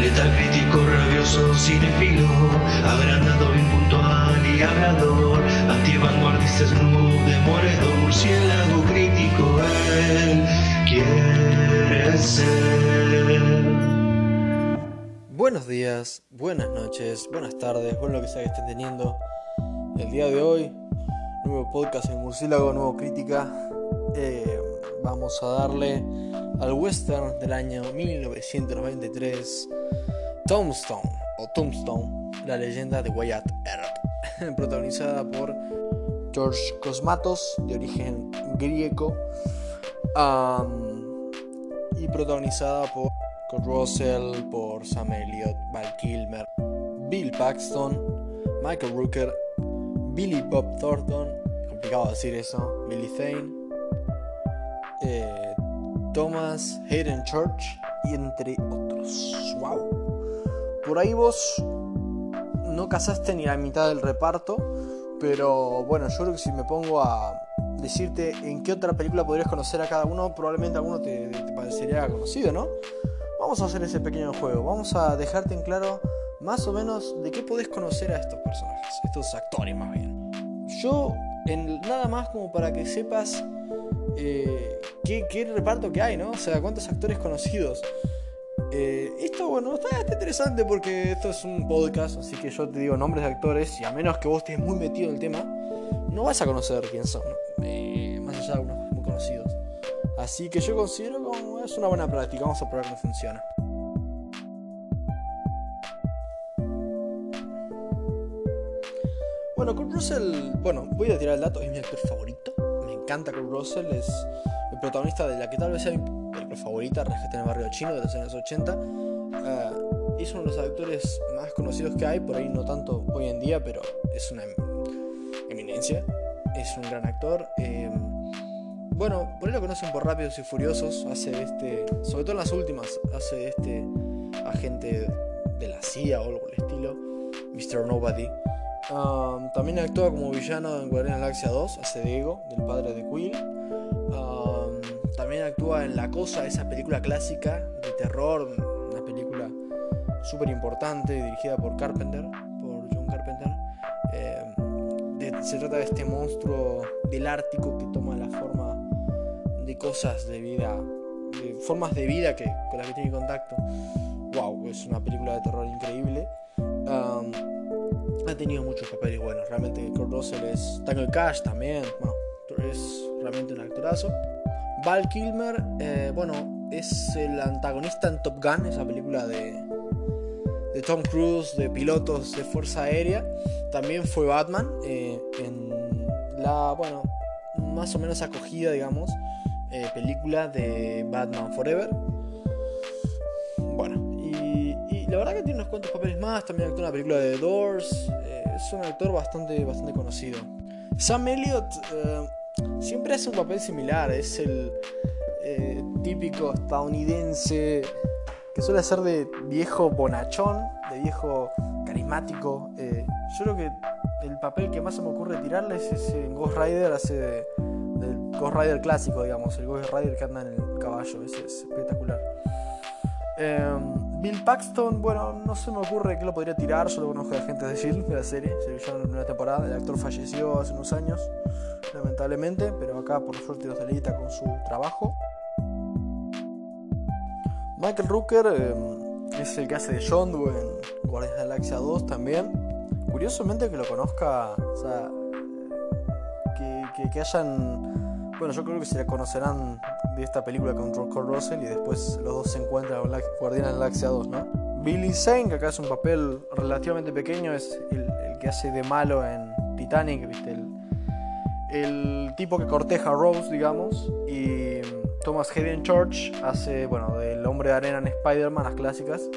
Letal crítico, rabioso, cinefilo, agrandado, impuntual y hablador, antivanguardista, snoop, demoledor, murciélago crítico, él quiere ser. Buenos días, buenas noches, buenas tardes, bueno lo que sea que estén teniendo. El día de hoy, nuevo podcast en Murciélago, nuevo crítica. Eh, vamos a darle al western del año 1993, Tombstone o Tombstone, la leyenda de Wyatt Earp, protagonizada por George Cosmatos, de origen griego, y protagonada por Kurt Russell, por Sam Elliott, Val Kilmer, Bill Paxton, Michael Rooker, Billy Bob Thornton, complicado decir eso, Billy Thane, eh, Thomas Hayden Church y entre otros. ¡Wow! Por ahí vos no casaste ni la mitad del reparto, pero bueno, yo creo que si me pongo a decirte en qué otra película podrías conocer a cada uno, probablemente alguno te, parecería conocido, ¿no? Vamos a hacer ese pequeño juego, vamos a dejarte en claro más o menos de qué podés conocer a estos personajes, estos actores más bien. Yo, en, nada más como para que sepas eh, ¿qué, reparto que hay, ¿no? O sea, cuántos actores conocidos. Eh, esto, bueno, está, interesante porque esto es un podcast, así que yo te digo nombres de actores y a menos que vos estés muy metido en el tema, no vas a conocer quién son, eh, más allá de unos muy conocidos. Así que yo considero como es una buena práctica, vamos a probar cómo funciona. Bueno, Kurt Russell, bueno, voy a tirar el dato, es mi actor favorito encanta Kurt Russell, es el protagonista de la que tal vez sea favorita, Rescate en el Barrio Chino, de los años 80. Uh, es uno de los actores más conocidos que hay, por ahí no tanto hoy en día, pero es una eminencia, es un gran actor. Eh, bueno, por ahí lo conocen por Rápidos y Furiosos, hace este, sobre todo en las últimas, hace este agente de la CIA o algo por el estilo, Mr. Nobody también actúa como villano en la Galaxia 2, hace Diego, del padre de Quill. También actúa en La Cosa, esa película clásica de terror, una película súper importante dirigida por Carpenter, por John Carpenter. Em, se trata de este monstruo del Ártico que toma la forma de cosas de vida, de formas de vida que, con las que tiene contacto. Wow, es una película de terror increíble ha tenido muchos papeles buenos. Realmente Kurt Russell es. Tango Cash también. Bueno, es realmente un actorazo. Val Kilmer, eh, bueno, es el antagonista en Top Gun, esa película de, de Tom Cruise, de pilotos de Fuerza Aérea. También fue Batman eh, en la, bueno, más o menos acogida, digamos, eh, película de Batman Forever. Bueno, la verdad que tiene unos cuantos papeles más, también actuó en la película de The Doors, es un actor bastante, bastante conocido. Sam Elliott siempre hace un papel similar, es el eh, típico estadounidense que suele ser de viejo bonachón, de viejo carismático. yo creo que el papel que más se me ocurre tirarle es ese Ghost Rider, hace del Ghost Rider clásico, digamos, el Ghost Rider que anda en el caballo, ese es espectacular. Em, Bill Paxton, bueno, no se me ocurre que lo podría tirar, solo conozco a gente de Shield, de la serie, se vio en la primera temporada, el actor falleció hace unos años, lamentablemente, pero acá por suerte los delita con su trabajo. Michael Rooker em, es el que hace de Doe en Guardians de la Galaxia 2 también. Curiosamente que lo conozca, o sea, que, que hayan bueno, yo creo que se le conocerán de esta película con Kurt Russell y después los dos se encuentran en Guardián de la Galaxia 2, ¿no? Billy Zane, que acá es un papel relativamente pequeño, es el, que hace de malo en Titanic, ¿viste? El, tipo que corteja a Rose, digamos, y Thomas Hayden Church hace, bueno, del hombre de arena en Spider-Man, las clásicas,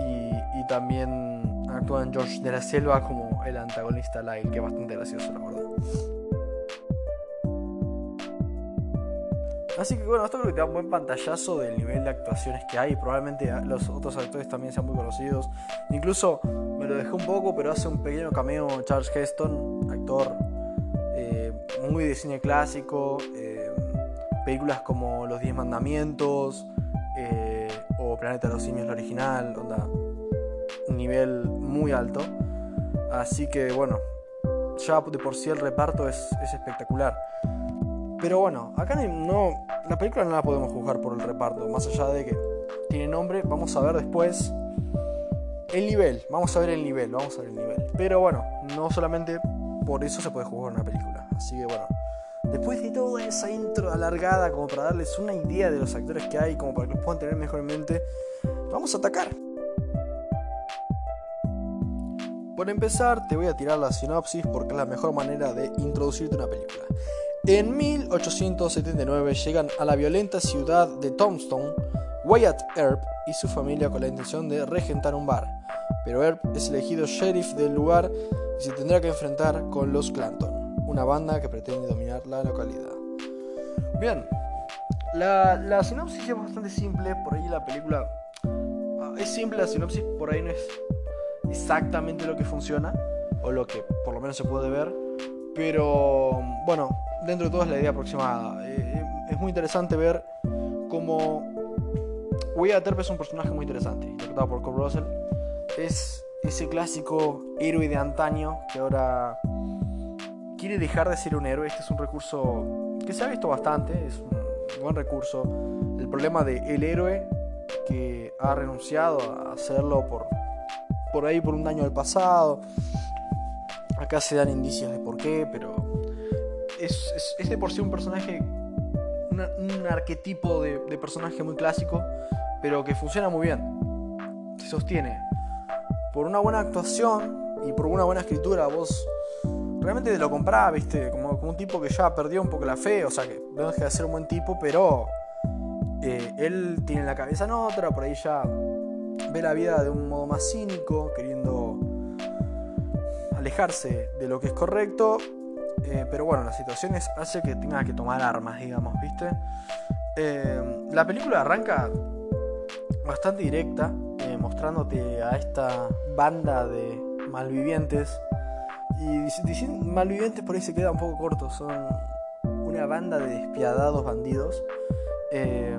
y, y, también actúa en George de la Selva como el antagonista Lyle, que es bastante gracioso, la verdad. Así que bueno, esto creo que te da un buen pantallazo del nivel de actuaciones que hay. Probablemente los otros actores también sean muy conocidos. Incluso me lo dejé un poco, pero hace un pequeño cameo Charles Heston, actor eh, muy de cine clásico. Eh, películas como Los Diez Mandamientos eh, o Planeta de los Simios, la original, onda, nivel muy alto. Así que bueno, ya de por sí el reparto es espectacular. Pero bueno, acá no, la película no la podemos juzgar por el reparto, más allá de que tiene nombre, vamos a ver después el nivel, vamos a ver el nivel, vamos a ver el nivel. Pero bueno, no solamente por eso se puede jugar una película. Así que bueno, después de toda esa intro alargada como para darles una idea de los actores que hay, como para que los puedan tener mejor en mente, vamos a atacar. Por empezar, te voy a tirar la sinopsis porque es la mejor manera de introducirte una película. En 1879 llegan a la violenta ciudad de Tombstone Wyatt Earp y su familia con la intención de regentar un bar, pero Earp es elegido sheriff del lugar y se tendrá que enfrentar con los Clanton, una banda que pretende dominar la localidad. Bien, la, sinopsis es bastante simple, por ahí la película ah, es simple, la sinopsis por ahí no es exactamente lo que funciona, o lo que por lo menos se puede ver, pero bueno, dentro de todo es la idea aproximada. Eh, eh, es muy interesante ver cómo Wyatt Earp es un personaje muy interesante, interpretado por Kurt Russell. Es ese clásico héroe de antaño que ahora quiere dejar de ser un héroe. Este es un recurso que se ha visto bastante, es un buen recurso. El problema de el héroe que ha renunciado a hacerlo por, por ahí por un daño del pasado. Acá se dan indicios de por qué, pero es, de por sí un personaje, un arquetipo de, de personaje muy clásico pero que funciona muy bien. Se sostiene. Por una buena actuación y por una buena escritura, vos realmente te lo comprás, viste, como, un tipo que ya perdió un poco la fe, o sea que no deja de ser un buen tipo, pero eh, él tiene la cabeza en otra, por ahí ya ve la vida de un modo más cínico, queriendo alejarse de lo que es correcto, eh, pero bueno, las situaciones hace que tenga que tomar armas, digamos, ¿viste? Eh, la película arranca bastante directa, eh, mostrándote a esta banda de malvivientes. Y malvivientes por ahí se queda un poco corto, son una banda de despiadados bandidos eh,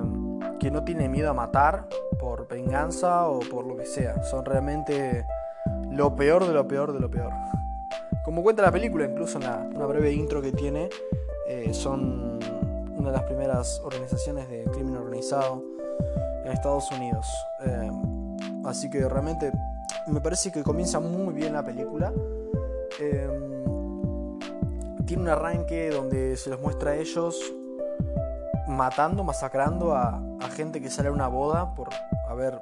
que no tienen miedo a matar por venganza o por lo que sea. Son realmente lo peor de lo peor de lo peor. Como cuenta la película, incluso en una breve intro que tiene, eh, son una de las primeras organizaciones de crimen organizado Estados Unidos. Eh, así que realmente me parece que comienza muy bien la película. Eh, tiene un arranque donde se los muestra a ellos matando, masacrando a, gente que sale a una boda por haber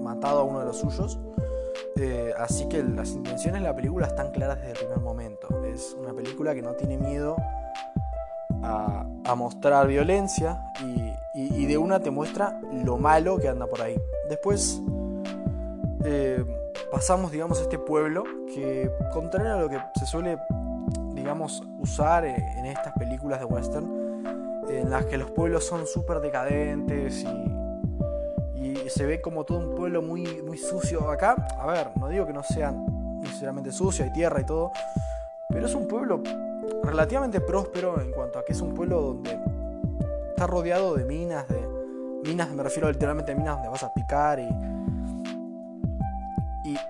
matado a uno de los suyos. Eh, así que las intenciones de la película están claras desde el primer momento. Es una película que no tiene miedo a, mostrar violencia y, de una te muestra lo malo que anda por ahí. Después eh, pasamos, digamos, a este pueblo que, contrario a lo que se suele, digamos, usar en estas películas de western, en las que los pueblos son súper decadentes y, se ve como todo un pueblo muy, muy sucio. Acá, a ver, no digo que no sean necesariamente sucio, hay tierra y todo, pero es un pueblo relativamente próspero en cuanto a que es un pueblo donde está rodeado de minas, de minas, me refiero literalmente a minas donde vas a picar y,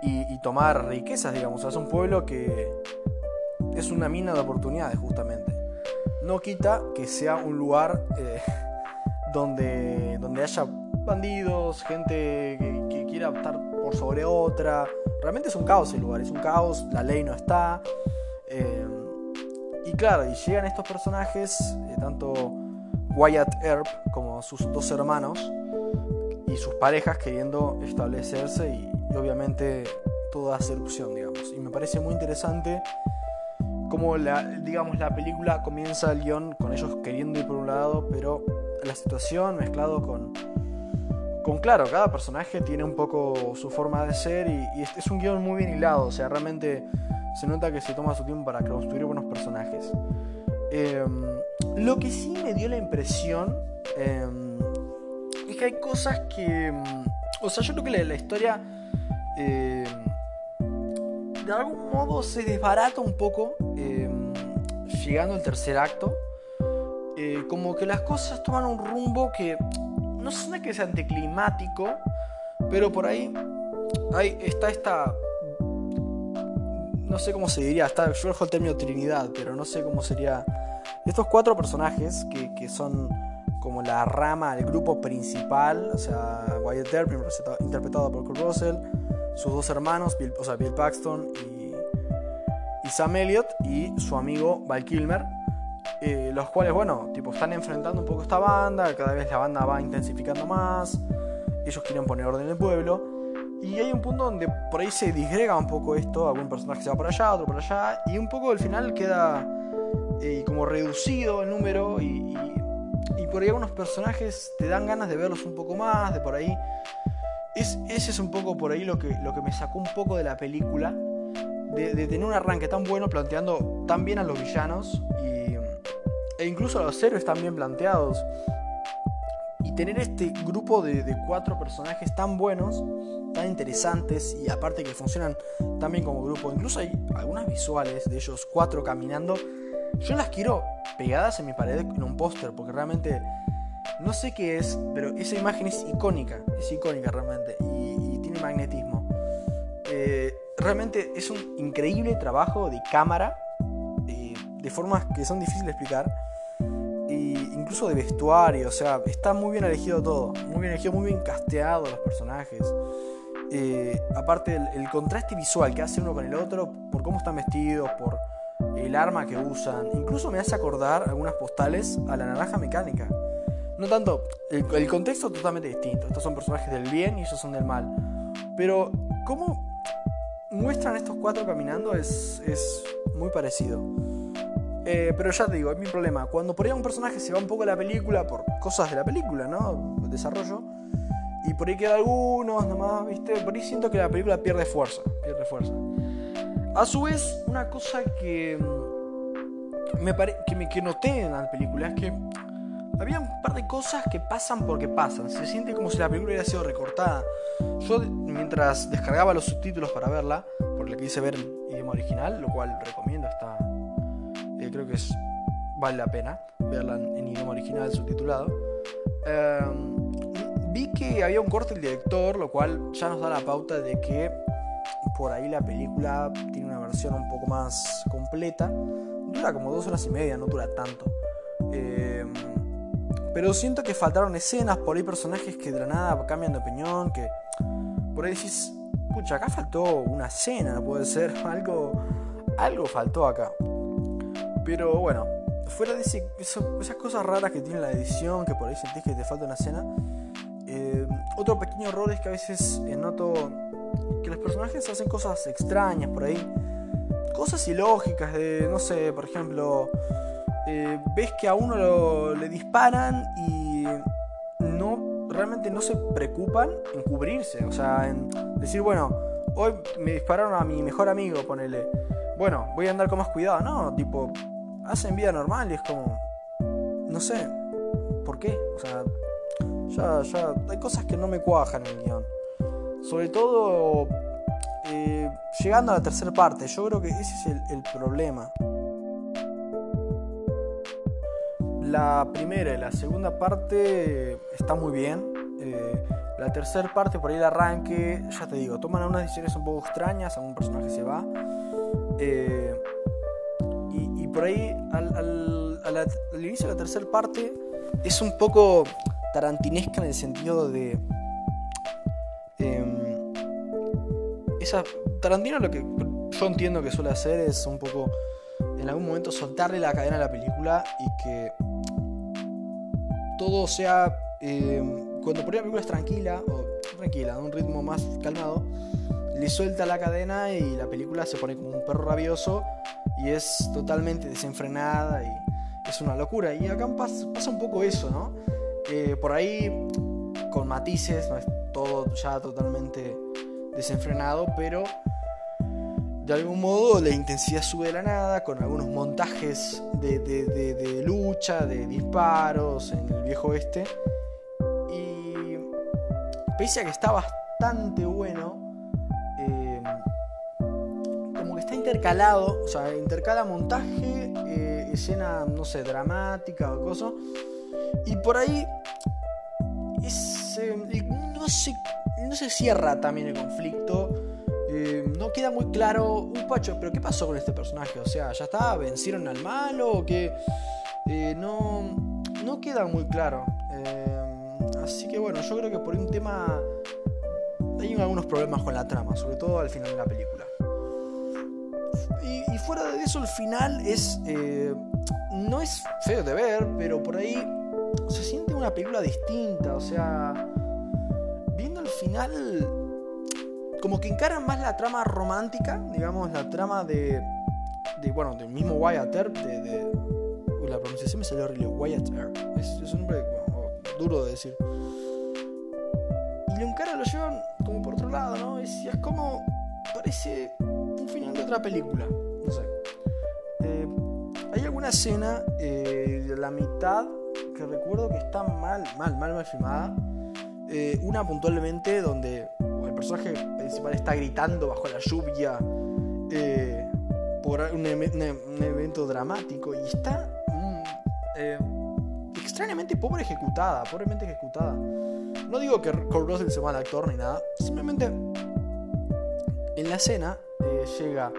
y, tomar riquezas, digamos. es un pueblo que es una mina de oportunidades, justamente. No quita que sea un lugar eh, donde, donde haya bandidos, gente que, quiera estar por sobre otra. Realmente es un caos el lugar, es un caos, la ley no está. Eh, y claro, y llegan estos personajes, eh, tanto Wyatt Earp como sus dos hermanos y sus parejas queriendo establecerse y, obviamente toda hace erupción, digamos. Y me parece muy interesante cómo la, digamos, la película comienza el guion con ellos queriendo ir por un lado, pero la situación mezclado con, con claro, cada personaje tiene un poco su forma de ser y, es, un guion muy bien hilado, o sea, realmente se nota que se toma su tiempo para construir buenos personajes. Em, lo que sí me dio la impresión em, es que hay cosas que... Em, o sea, yo creo que la, historia de algún modo se desbarata un poco llegando al tercer acto. Eh, como que las cosas toman un rumbo que no sé que sea anticlimático, pero por ahí, ahí está esta no sé cómo se diría, está, yo dejo el término Trinidad, pero no sé cómo sería. Estos cuatro personajes que, son como la rama, el grupo principal, o sea, Wyatt Earp, interpretado por Kurt Russell, sus dos hermanos, Bill, o sea, Bill Paxton y, y Sam Elliott, y su amigo Val Kilmer, eh, los cuales, bueno, tipo, están enfrentando un poco esta banda, cada vez la banda va intensificando más, ellos quieren poner orden en el pueblo, y hay un punto donde por ahí se disgrega un poco esto, algún personaje se va por allá, otro por allá, y un poco al final queda eh, como reducido el número y, y, por ahí algunos personajes te dan ganas de verlos un poco más, de por ahí. Es, ese es un poco por ahí lo que, lo que me sacó un poco de la película, de, tener un arranque tan bueno planteando tan bien a los villanos y, e incluso los héroes tan bien planteados. Y tener este grupo de, cuatro personajes tan buenos tan interesantes y aparte que funcionan también como grupo. Incluso hay algunas visuales de ellos cuatro caminando. Yo las quiero pegadas en mi pared en un póster porque realmente no sé qué es, pero esa imagen es icónica, es icónica realmente y, tiene magnetismo. Eh, realmente es un increíble trabajo de cámara, eh, de formas que son difíciles de explicar, incluso de vestuario, o sea, está muy bien elegido todo, muy bien elegido, muy bien casteado los personajes. Eh, aparte el, contraste visual que hace uno con el otro, por cómo están vestidos, por el arma que usan, incluso me hace acordar algunas postales a la naranja mecánica. No tanto, el, contexto es totalmente distinto. Estos son personajes del bien y ellos son del mal. Pero cómo muestran estos cuatro caminando es, es muy parecido. Eh, pero ya te digo, es mi problema. Cuando por ahí un personaje se va un poco la película por cosas de la película, ¿no? El desarrollo y por ahí queda algunos nomás, ¿viste? Por ahí siento que la película pierde fuerza, pierde fuerza. A su vez, una cosa que mm, me, que, me que noté en la película es que había un par de cosas que pasan porque pasan. Se siente como si la película hubiera sido recortada. Yo mientras descargaba los subtítulos para verla, porque la quise ver en idioma original, lo cual recomiendo, está, eh, creo que es, vale la pena verla en, idioma original subtitulado. Eh, Vi que había un corte del director, lo cual ya nos da la pauta de que por ahí la película tiene una versión un poco más completa. Dura como dos horas y media, no dura tanto. Em, pero siento que faltaron escenas, por ahí personajes que de la nada cambian de opinión, que por ahí decís, pucha, acá faltó una escena, no puede ser, algo, algo faltó acá. Pero bueno, fuera de esas cosas raras que tiene la edición, que por ahí sentís que te falta una escena, eh, otro pequeño error es que a veces eh, noto que los personajes hacen cosas extrañas por ahí. Cosas ilógicas de, no sé, por ejemplo, eh, ves que a uno le disparan y no realmente no se preocupan en cubrirse. O sea, en decir, bueno, hoy me dispararon a mi mejor amigo, ponele. Bueno, voy a andar con más cuidado. No, tipo, hacen vida normal y es como, no sé, ¿por qué? O sea, ya, ya, hay cosas que no me cuajan en el guion. Sobre todo eh, llegando a la tercera parte, yo creo que ese es el, problema. La primera y la segunda parte está muy bien. Eh, la tercera parte, por ahí el arranque, ya te digo, toman unas decisiones un poco extrañas, algún personaje se va. Eh, por ahí, al, al inicio de la tercera parte, es un poco tarantinesca en el sentido de... Em, esa, Tarantino lo que yo entiendo que suele hacer es un poco en algún momento soltarle la cadena a la película y que todo sea... Em, cuando por ahí la película es tranquila, o tranquila, un ritmo más calmado, le suelta la cadena y la película se pone como un perro rabioso y es totalmente desenfrenada y es una locura. Y acá pasa, un poco eso, ¿no? Por ahí con matices, no es todo ya totalmente desenfrenado, pero de algún modo la intensidad sube de la nada, con algunos montajes de, lucha, de disparos en el viejo oeste. Y pese a que está bastante bueno, intercalado, o sea, intercala montaje, eh, escena, no sé, dramática o cosa y por ahí eh, no, se, no se cierra también el conflicto. Eh, no queda muy claro un pacho, pero ¿qué pasó con este personaje? O sea, ¿ya está? ¿Vencieron al malo? ¿O qué? No, no queda muy claro. así que bueno, yo creo que por un tema hay algunos problemas con la trama, sobre todo al final de la película. Y, fuera de eso, el final es. no es feo de ver, pero por ahí se siente una película distinta, o sea, viendo el final, como que encaran más la trama romántica, digamos, la trama de, bueno, del mismo Wyatt Earp, de, la pronunciación me salió horrible, Wyatt Earp, es, un nombre duro de decir. Y lo encaran, lo llevan como por otro lado, ¿no? Es, es como, parece un final otra película, no sé. Eh, hay alguna escena, eh, la mitad que recuerdo que está mal, mal, mal, mal filmada. Eh, una puntualmente donde el personaje principal está gritando bajo la lluvia por un, evento dramático y está mm, extrañamente pobre ejecutada, pobremente ejecutada. No digo que Kurt Russell sea mal actor ni nada, simplemente en la escena llega.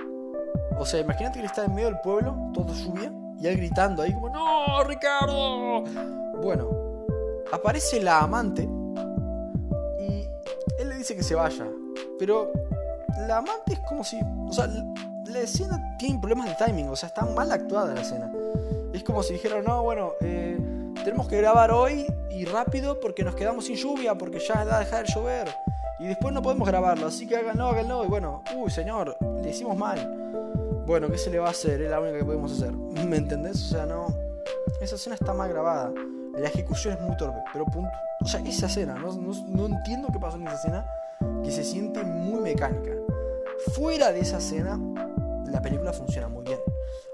O sea, imagínate que está en medio del pueblo, todo lluvia, y él gritando ahí como, ¡No, Ricardo! Bueno, aparece la amante y él le dice que se vaya. Pero la amante es como si... O sea, la escena tiene problemas de timing, o sea, está mal actuada la escena. Es como si dijeran, no, bueno, eh, tenemos que grabar hoy y rápido porque nos quedamos sin lluvia, porque ya va a dejar de llover. Y después no podemos grabarlo, así que háganlo, háganlo. Y bueno, uy, señor, le hicimos mal bueno, ¿qué se le va a hacer? Es la única que podemos hacer. ¿Me entendés? O sea, no. Esa escena está mal grabada. La ejecución es muy torpe. Pero punto. O sea, esa escena, no, no, entiendo qué pasó en esa escena, que se siente muy mecánica. Fuera de esa escena, la película funciona muy bien.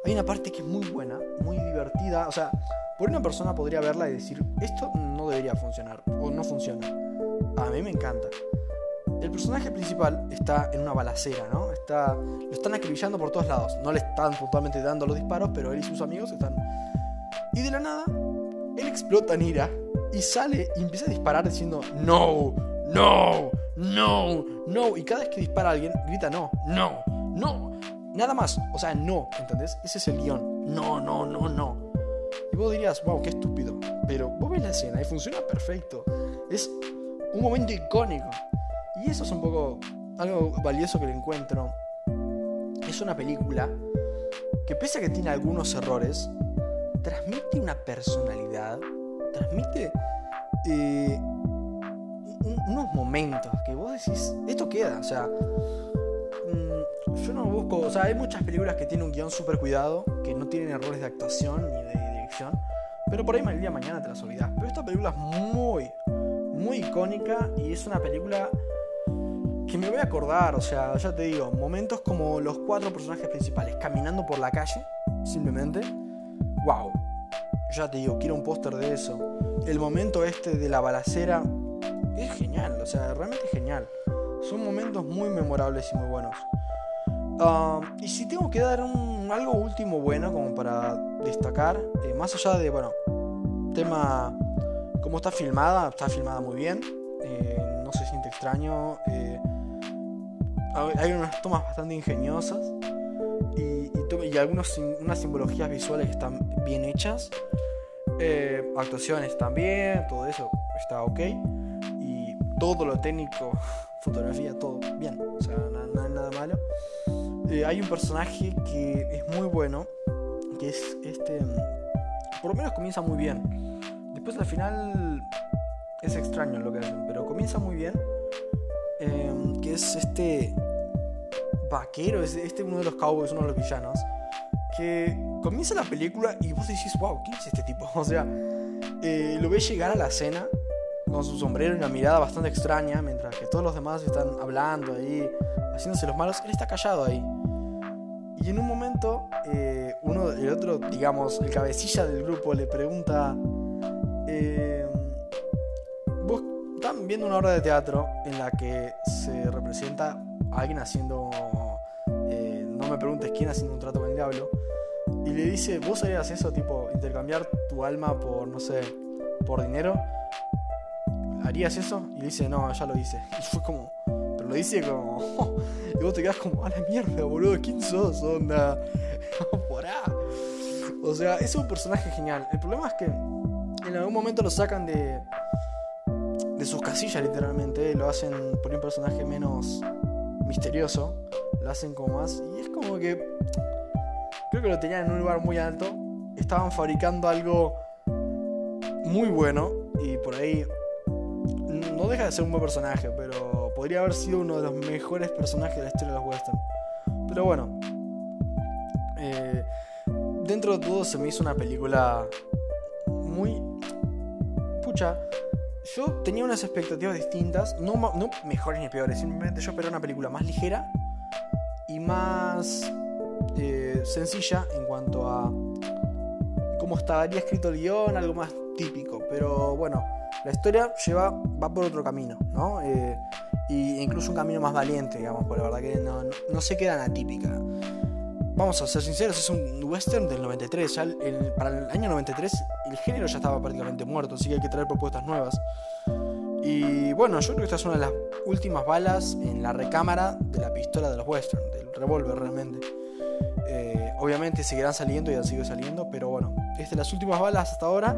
Hay una parte que es muy buena, muy divertida. O sea, por una persona podría verla y decir, esto no debería funcionar, o no funciona. A mí me encanta el personaje principal está en una balacera, ¿no? Está, lo están acribillando por todos lados. No le están puntualmente dando los disparos, pero él y sus amigos están. Y de la nada, él explota en ira y sale y empieza a disparar diciendo no, no, no, no. Y cada vez que dispara a alguien, grita no, no, no. Nada más, o sea, no, ¿entendés? Ese es el guion. No, no, no, no. Y vos dirías, wow, qué estúpido. Pero vos ves la escena y funciona perfecto. Es un momento icónico. Y eso es un poco algo valioso que le encuentro. Es una película que pese a que tiene algunos errores, transmite una personalidad, transmite eh, unos momentos que vos decís, esto queda, o sea, mm, yo no busco, o sea, hay muchas películas que tienen un guion súper cuidado, que no tienen errores de actuación ni de dirección, pero por ahí el día mañana te las olvidas. Pero esta película es muy, muy icónica y es una película que me voy a acordar, o sea, ya te digo, momentos como los cuatro personajes principales caminando por la calle, simplemente, wow, ya te digo, quiero un póster de eso. El momento este de la balacera es genial, o sea, realmente genial. Son momentos muy memorables y muy buenos. Ah, y si tengo que dar un, algo último bueno como para destacar, eh, más allá de, bueno, tema, cómo está filmada, está filmada muy bien, eh, no se siente extraño. Hay unas tomas bastante ingeniosas y, y, algunas unas simbologías visuales que están bien hechas. Eh, actuaciones también, todo eso está ok. Y todo lo técnico, fotografía, todo bien, o sea, nada, nada malo. Eh, hay un personaje que es muy bueno, que es este. Por lo menos comienza muy bien. Después al final es extraño lo que hacen, pero comienza muy bien. Em, que es este vaquero, es este uno de los cowboys, uno de los villanos, que comienza la película y vos decís, wow, ¿quién es este tipo? O sea, eh, lo ves llegar a la cena con su sombrero y una mirada bastante extraña, mientras que todos los demás están hablando ahí, haciéndose los malos, él está callado ahí. Y en un momento, eh, uno, el otro, digamos, el cabecilla del grupo le pregunta, eh, viendo una obra de teatro en la que se representa a alguien haciendo me preguntes quién haciendo un trato con el diablo. Y le dice, ¿vos harías eso, tipo, intercambiar tu alma por, no sé, por dinero? ¿harías eso? Y le dice, no, ya lo hice. Y fue como, pero lo dice como, y vos te quedas como, a la mierda, boludo, ¿quién sos? Onda, porá. O sea, es un personaje genial. El problema es que en algún momento lo sacan de, de sus casillas, literalmente. Lo hacen por un personaje menos misterioso. Lo hacen como más. Y es como que. Creo que lo tenían en un lugar muy alto. Estaban fabricando algo muy bueno. Y por ahí. No deja de ser un buen personaje, pero podría haber sido uno de los mejores personajes de la historia de los western. Pero bueno. Eh, dentro de todo se me hizo una película muy... Pucha, yo tenía unas expectativas distintas, no, no mejores ni peores, simplemente yo esperaba una película más ligera y más eh, sencilla en cuanto a cómo estaría escrito el guion, algo más típico. Pero bueno, la historia lleva, va por otro camino, ¿no? Eh, y incluso un camino más valiente, digamos, por la verdad que no, no se queda atípica vamos a ser sinceros, es un western del 93. Ya para el año 93 el género ya estaba prácticamente muerto, así que hay que traer propuestas nuevas. Y bueno, yo creo que esta es una de las últimas balas en la recámara de la pistola de los western, del revólver realmente. Eh, obviamente seguirán saliendo y han seguido saliendo, pero bueno, es de las últimas balas hasta ahora,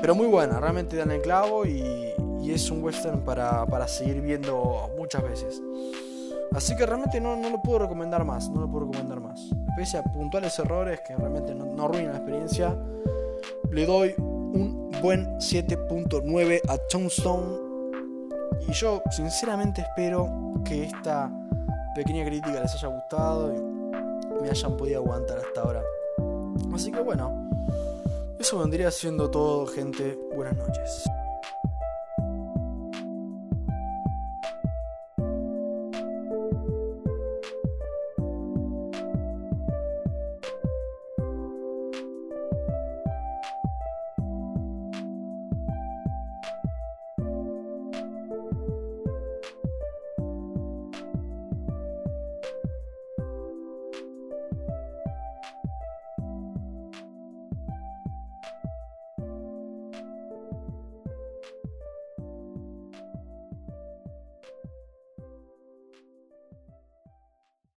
pero muy buena, realmente dan el clavo y, es un western para, para seguir viendo muchas veces. Así que realmente no, no, lo puedo recomendar más, no lo puedo recomendar más. Pese a puntuales errores que realmente no, no arruinan la experiencia, le doy un buen 7.9 a Tombstone. Y yo sinceramente espero que esta pequeña crítica les haya gustado y me hayan podido aguantar hasta ahora. Así que bueno, eso vendría siendo todo, gente. Buenas noches.